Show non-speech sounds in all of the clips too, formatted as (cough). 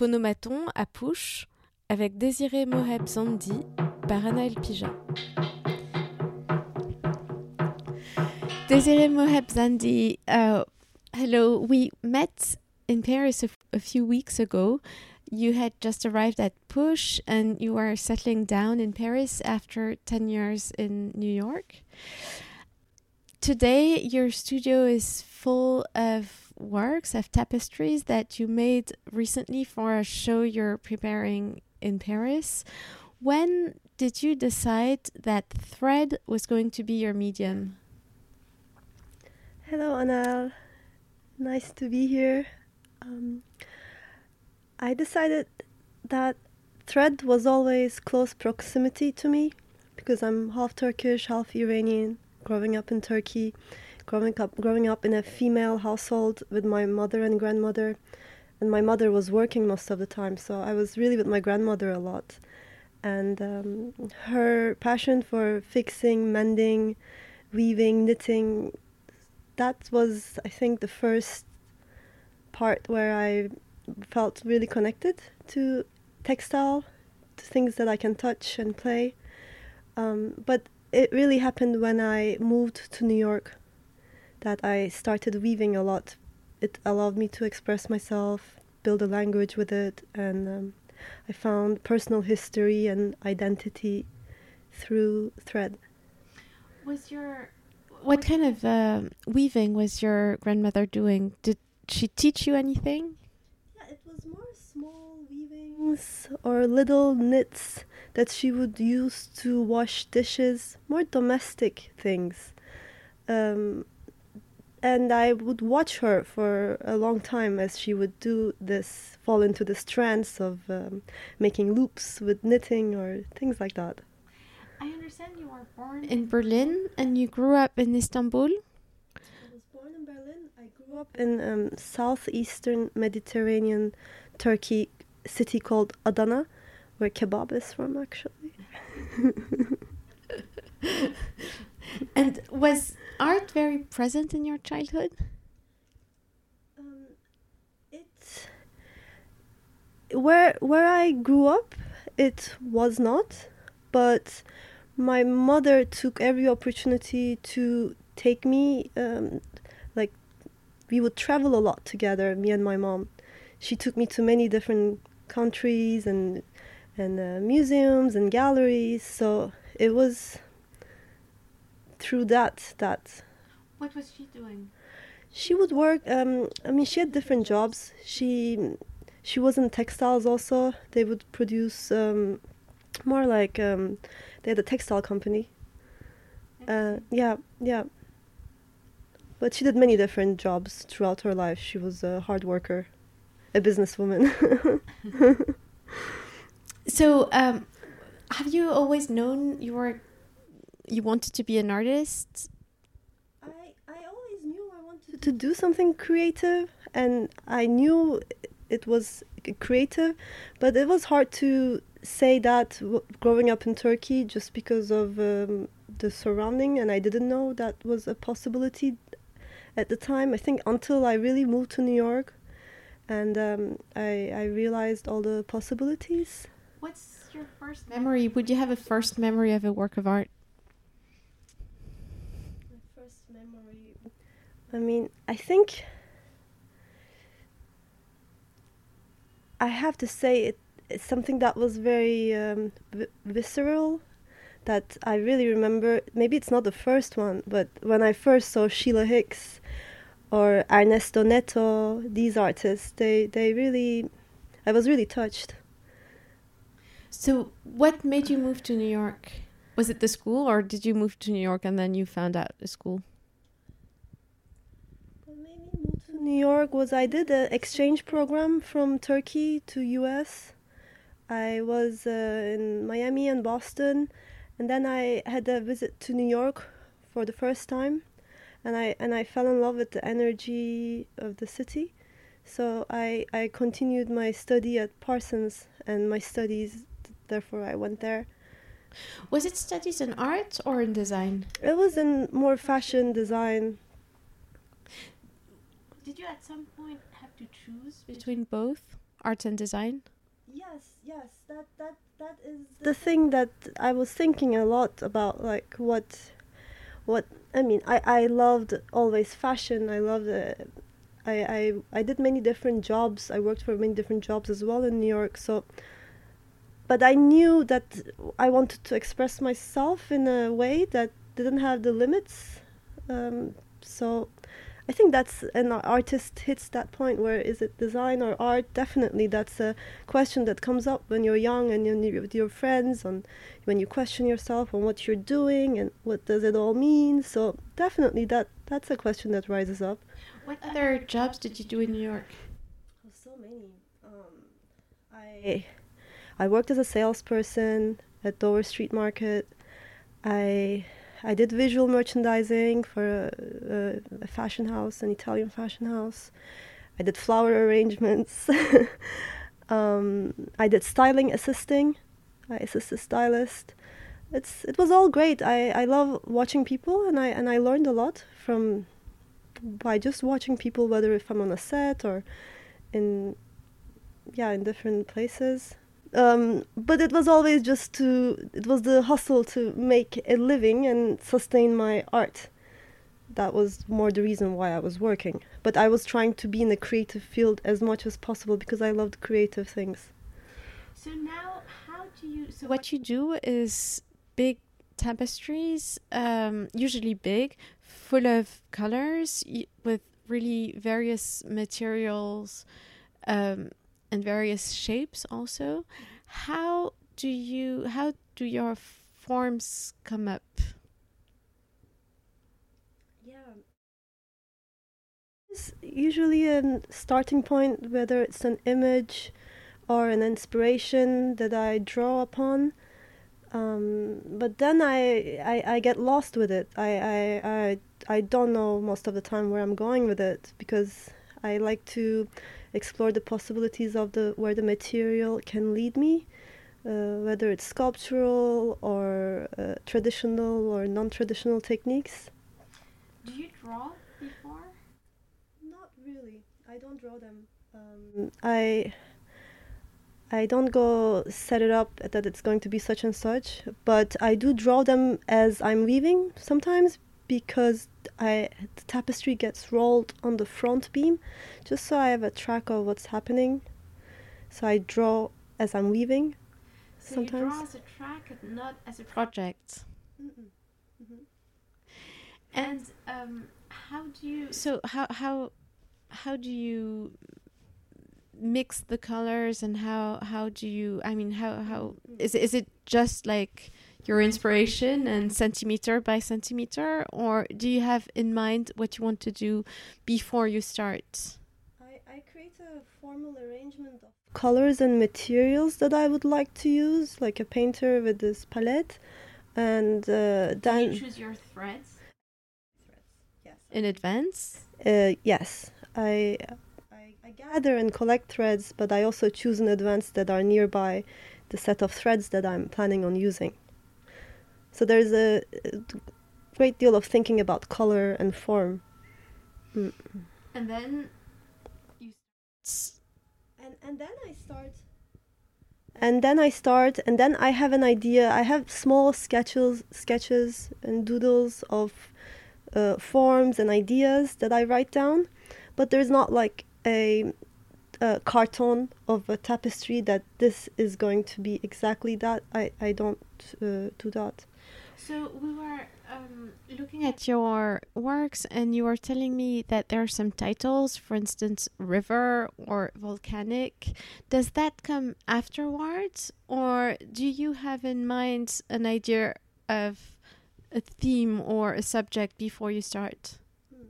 Photomaton à Poush avec Désiré Moheb Zandi par Anaël Pigeat. Désiré Moheb Zandi, uh, hello. We met in Paris a, a few weeks ago. You had just arrived at Poush and you are settling down in Paris after 10 years in New York. Today, your studio is full of works, of tapestries that you made recently for a show you're preparing in Paris. When did you decide that thread was going to be your medium? Hello, Anaël. Nice to be here. Um, I decided that thread was always close proximity to me because I'm half Turkish, half Iranian, growing up in Turkey, growing up growing up in a female household with my mother and grandmother, and my mother was working most of the time, so I was really with my grandmother a lot, and um, her passion for fixing, mending, weaving, knitting, that was I think the first part where I felt really connected to textile, to things that I can touch and play. Um, but it really happened when I moved to New York that I started weaving a lot. It allowed me to express myself, build a language with it, and um, I found personal history and identity through thread. Was your what kind of uh, weaving was your grandmother doing? Did she teach you anything? Yeah, it was more small weavings or little knits that she would use to wash dishes, more domestic things. Um, and I would watch her for a long time as she would do this, fall into the strands of um, making loops with knitting or things like that. I understand you were born in Berlin and you grew up in Istanbul. I was born in Berlin. I grew up in um, southeastern Mediterranean Turkey city called Adana, where kebab is from, actually. (laughs) and was art very present in your childhood? Um, it where where I grew up, it was not, but my mother took every opportunity to take me. Um, like we would travel a lot together, me and my mom. She took me to many different countries and and uh, museums and galleries. So it was through that that what was she doing? She would work um, i mean she had different jobs. She she was in textiles also. They would produce um, more like um, they had a textile company. Uh, yeah yeah. But she did many different jobs throughout her life. She was a hard worker a businesswoman. (laughs) (laughs) So um, have you always known you were you wanted to be an artist? I I always knew I wanted to do something creative, and I knew it was creative, but it was hard to say that growing up in Turkey just because of um, the surrounding, and I didn't know that was a possibility at the time. I think until I really moved to New York, and um, I I realized all the possibilities. What's your first memory? Would you have a first memory of a work of art? I mean, I think I have to say it, it's something that was very um, v- visceral that I really remember. Maybe it's not the first one, but when I first saw Sheila Hicks or Ernesto Neto, these artists, they, they really, I was really touched. So, what made you move to New York? Was it the school, or did you move to New York and then you found out the school? New York was I did an exchange program from Turkey to US. I was uh, in Miami and Boston, and then I had a visit to New York for the first time, and I and I fell in love with the energy of the city. So I I continued my study at Parsons and my studies. Therefore, I went there. Was it studies in art or in design? It was in more fashion design did you at some point have to choose between both, art and design? Yes, yes, that that that is the thing that I was thinking a lot about, like what, what I mean. I I loved always fashion. I loved. Uh, I, I I did many different jobs. I worked for many different jobs as well in New York. So, but I knew that I wanted to express myself in a way that didn't have the limits. Um, so I think that's an artist hits that point where is it design or art? Definitely, that's a question that comes up when you're young and you're with your friends, and when you question yourself on what you're doing and what does it all mean. So definitely, that that's a question that rises up. What other jobs did you do in New York? Oh, so many. Um, I I worked as a salesperson at Dover Street Market. I I did visual merchandising for a, a, fashion house, an Italian fashion house. I did flower arrangements. (laughs) um, I did styling assisting. I assisted stylist. It's it was all great. I, I love watching people, and I and I learned a lot from by just watching people, whether if I'm on a set or in yeah in different places um, but it was always just to it was the hustle to make a living and sustain my art. That was more the reason why i was working. But i was trying to be in the creative field as much as possible because i loved creative things. So now how do you so what you do is big tapestries um, usually big full of colors with really various materials um, and various shapes also. How do you how do your forms come up? Yeah. It's usually a starting point, whether it's an image or an inspiration that I draw upon. Um, but then I, I, I get lost with it. I, I, I, I don't know most of the time where I'm going with it because I like to explore the possibilities of the where the material can lead me, uh, whether it's sculptural or uh, traditional or non-traditional techniques. Do you draw before? Not really. I don't draw them. Um, I I don't go set it up that it's going to be such and such, but I do draw them as I'm weaving sometimes because I the tapestry gets rolled on the front beam, just so I have a track of what's happening. So I draw as I'm weaving. So sometimes. you draw as a track, not as a project. Mm-hmm. And um, how do you? So how how how do you mix the colors and how how do you? I mean, how how mm-hmm. is it, is it just like your inspiration and centimeter by centimeter, or do you have in mind what you want to do before you start? I, I create a formal arrangement of colors and materials that I would like to use, like a painter with this palette, and uh, then you choose your threads. Threads, yes. In advance. Uh, yes, I. I gather and collect threads, but I also choose in advance that are nearby the set of threads that I'm planning on using. So there's a, great deal of thinking about color and form. Mm. And then you and and then I start and then I start and then I have an idea. I have small sketches sketches and doodles of uh, forms and ideas that I write down, but there's not like a, a carton of a tapestry that this is going to be exactly that. I I don't uh, do that. So we were um, looking at your works, and you were telling me that there are some titles, for instance, river or volcanic. Does that come afterwards, or do you have in mind an idea of a theme or a subject before you start? Hmm.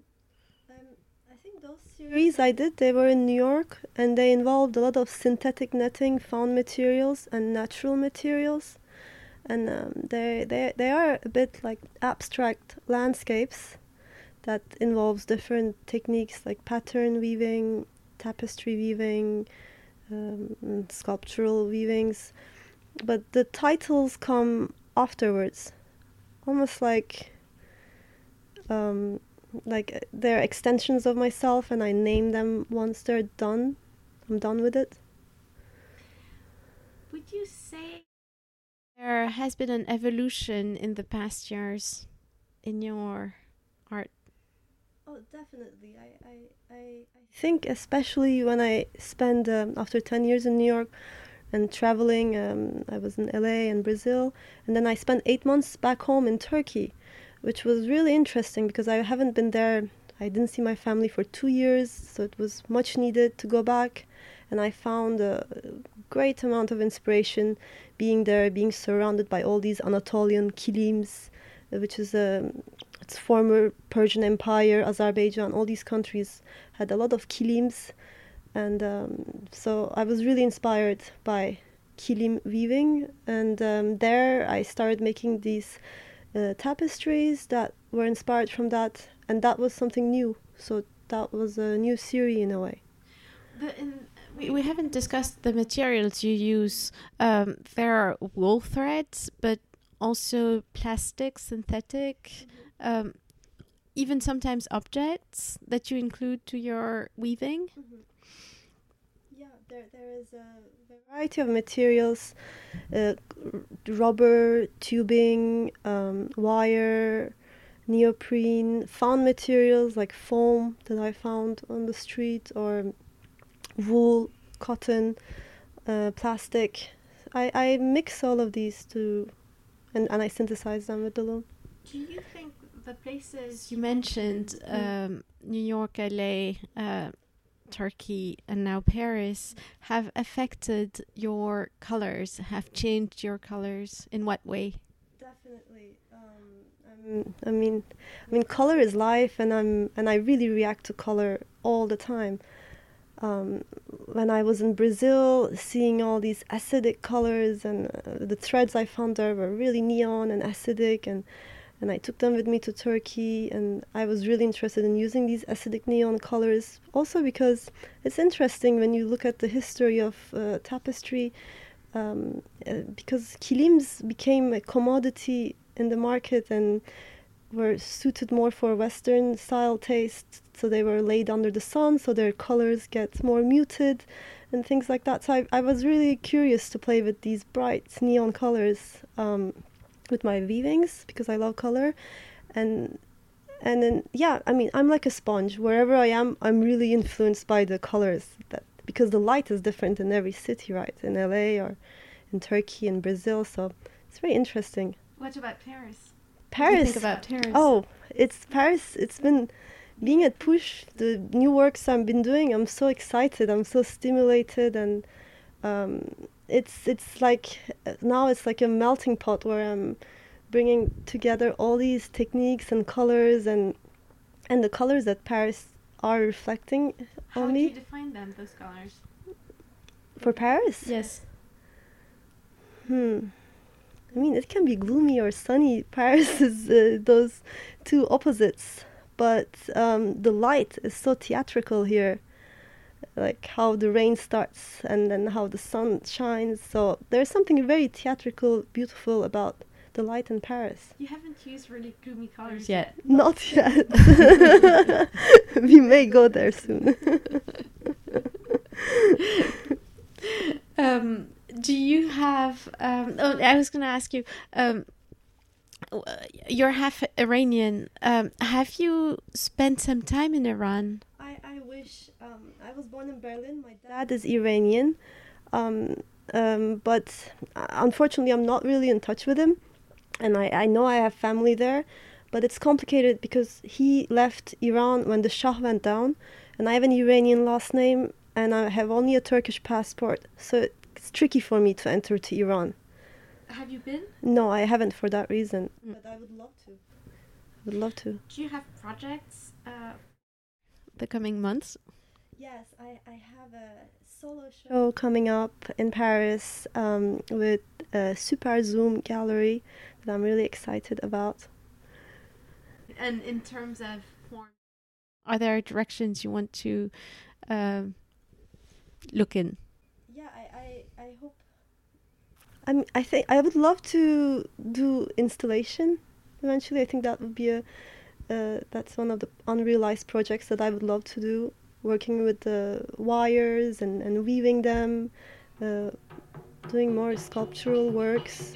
Um, I think those series I did, they were in New York, and they involved a lot of synthetic netting, found materials, and natural materials. And um, they they they are a bit like abstract landscapes that involves different techniques like pattern weaving, tapestry weaving, um, sculptural weavings, but the titles come afterwards, almost like um, like they're extensions of myself, and I name them once they're done. I'm done with it. Would you say there has been an evolution in the past years in your art? Oh, definitely. I, I, I, I think especially when I spend um, after 10 years in New York and traveling, um, I was in LA and Brazil, and then I spent eight months back home in Turkey, which was really interesting because I haven't been there. I didn't see my family for two years, so it was much needed to go back. And I found a great amount of inspiration being there, being surrounded by all these Anatolian kilims, which is a its former Persian Empire, Azerbaijan, all these countries had a lot of kilims, and um, so I was really inspired by kilim weaving, and um, there I started making these uh, tapestries that were inspired from that, and that was something new. So that was a new series in a way. But in, we, we haven't discussed the materials you use. Um, there are wool threads, but also plastic, synthetic, um, even sometimes objects that you include to your weaving. Mm-hmm. Yeah, there there is a variety of materials, uh, rubber, tubing, um, wire, neoprene, found materials like foam that I found on the street, or wool, cotton, uh, plastic. I, I mix all of these to and, and I synthesize them with the loom. Do you think the places you mentioned, um, New York, LA, uh, Turkey, and now Paris, have affected your colors, have changed your colors? In what way? Definitely. Um, I mean, I mean, color is life, and I'm and I really react to color all the time um, when I was in Brazil, seeing all these acidic colors and uh, the threads I found there were really neon and acidic, and and I took them with me to Turkey, and I was really interested in using these acidic neon colors. Also because it's interesting when you look at the history of uh, tapestry, um, uh, because kilims became a commodity in the market and were suited more for Western style taste. So they were laid under the sun, so their colors get more muted and things like that. So I, I was really curious to play with these bright neon colors um, with my weavings because I love color. And and then yeah, I mean I'm like a sponge. Wherever I am, I'm really influenced by the colors that because the light is different in every city, right? In LA or in Turkey and Brazil. So it's very interesting. What about Paris? Paris. about Paris? Oh, it's Paris. It's been being at Poush, the new works I've been doing. I'm so excited. I'm so stimulated, and um, it's it's like now it's like a melting pot where I'm bringing together all these techniques and colors and and the colors that Paris are reflecting How on do you define them? Those colors? For Paris? Yes. Hmm. I mean, it can be gloomy or sunny. (laughs) Paris is uh, those two opposites, but um, the light is so theatrical here, like how the rain starts and then how the sun shines. So there's something very theatrical, beautiful about the light in Paris. You haven't used really gloomy colors yet. Not yet. (laughs) we may go there soon. um, do you have? Um, oh, I was going to ask you. Um, you're half Iranian. Um, have you spent some time in Iran? Wish um, I was born in Berlin. My dad is Iranian, um, um, but uh, unfortunately, I'm not really in touch with him. And I, I know I have family there, but it's complicated because he left Iran when the Shah went down, and I have an Iranian last name, and I have only a Turkish passport, so it's tricky for me to enter to Iran. Have you been? No, I haven't for that reason. Mm. But I would love to. I would love to. Do you have projects? Uh, the coming months. Yes, I, I have a solo show coming up in Paris um, with a Super Zoom gallery that I'm really excited about. And in terms of form, are there directions you want to um, look in? Yeah, I, I, I hope. I mean, I think I would love to do installation eventually. I think that would be a uh, that's one of the unrealized projects that I would love to do, working with the wires and, and weaving them, uh, doing more sculptural works.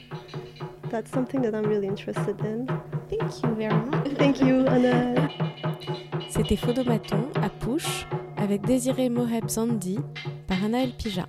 That's something that I'm really interested in. Thank you very much. (laughs) Thank you, Anna. C'était Photomaton à Poush avec Désiré Moheb Zandi par Anaël Pigeat.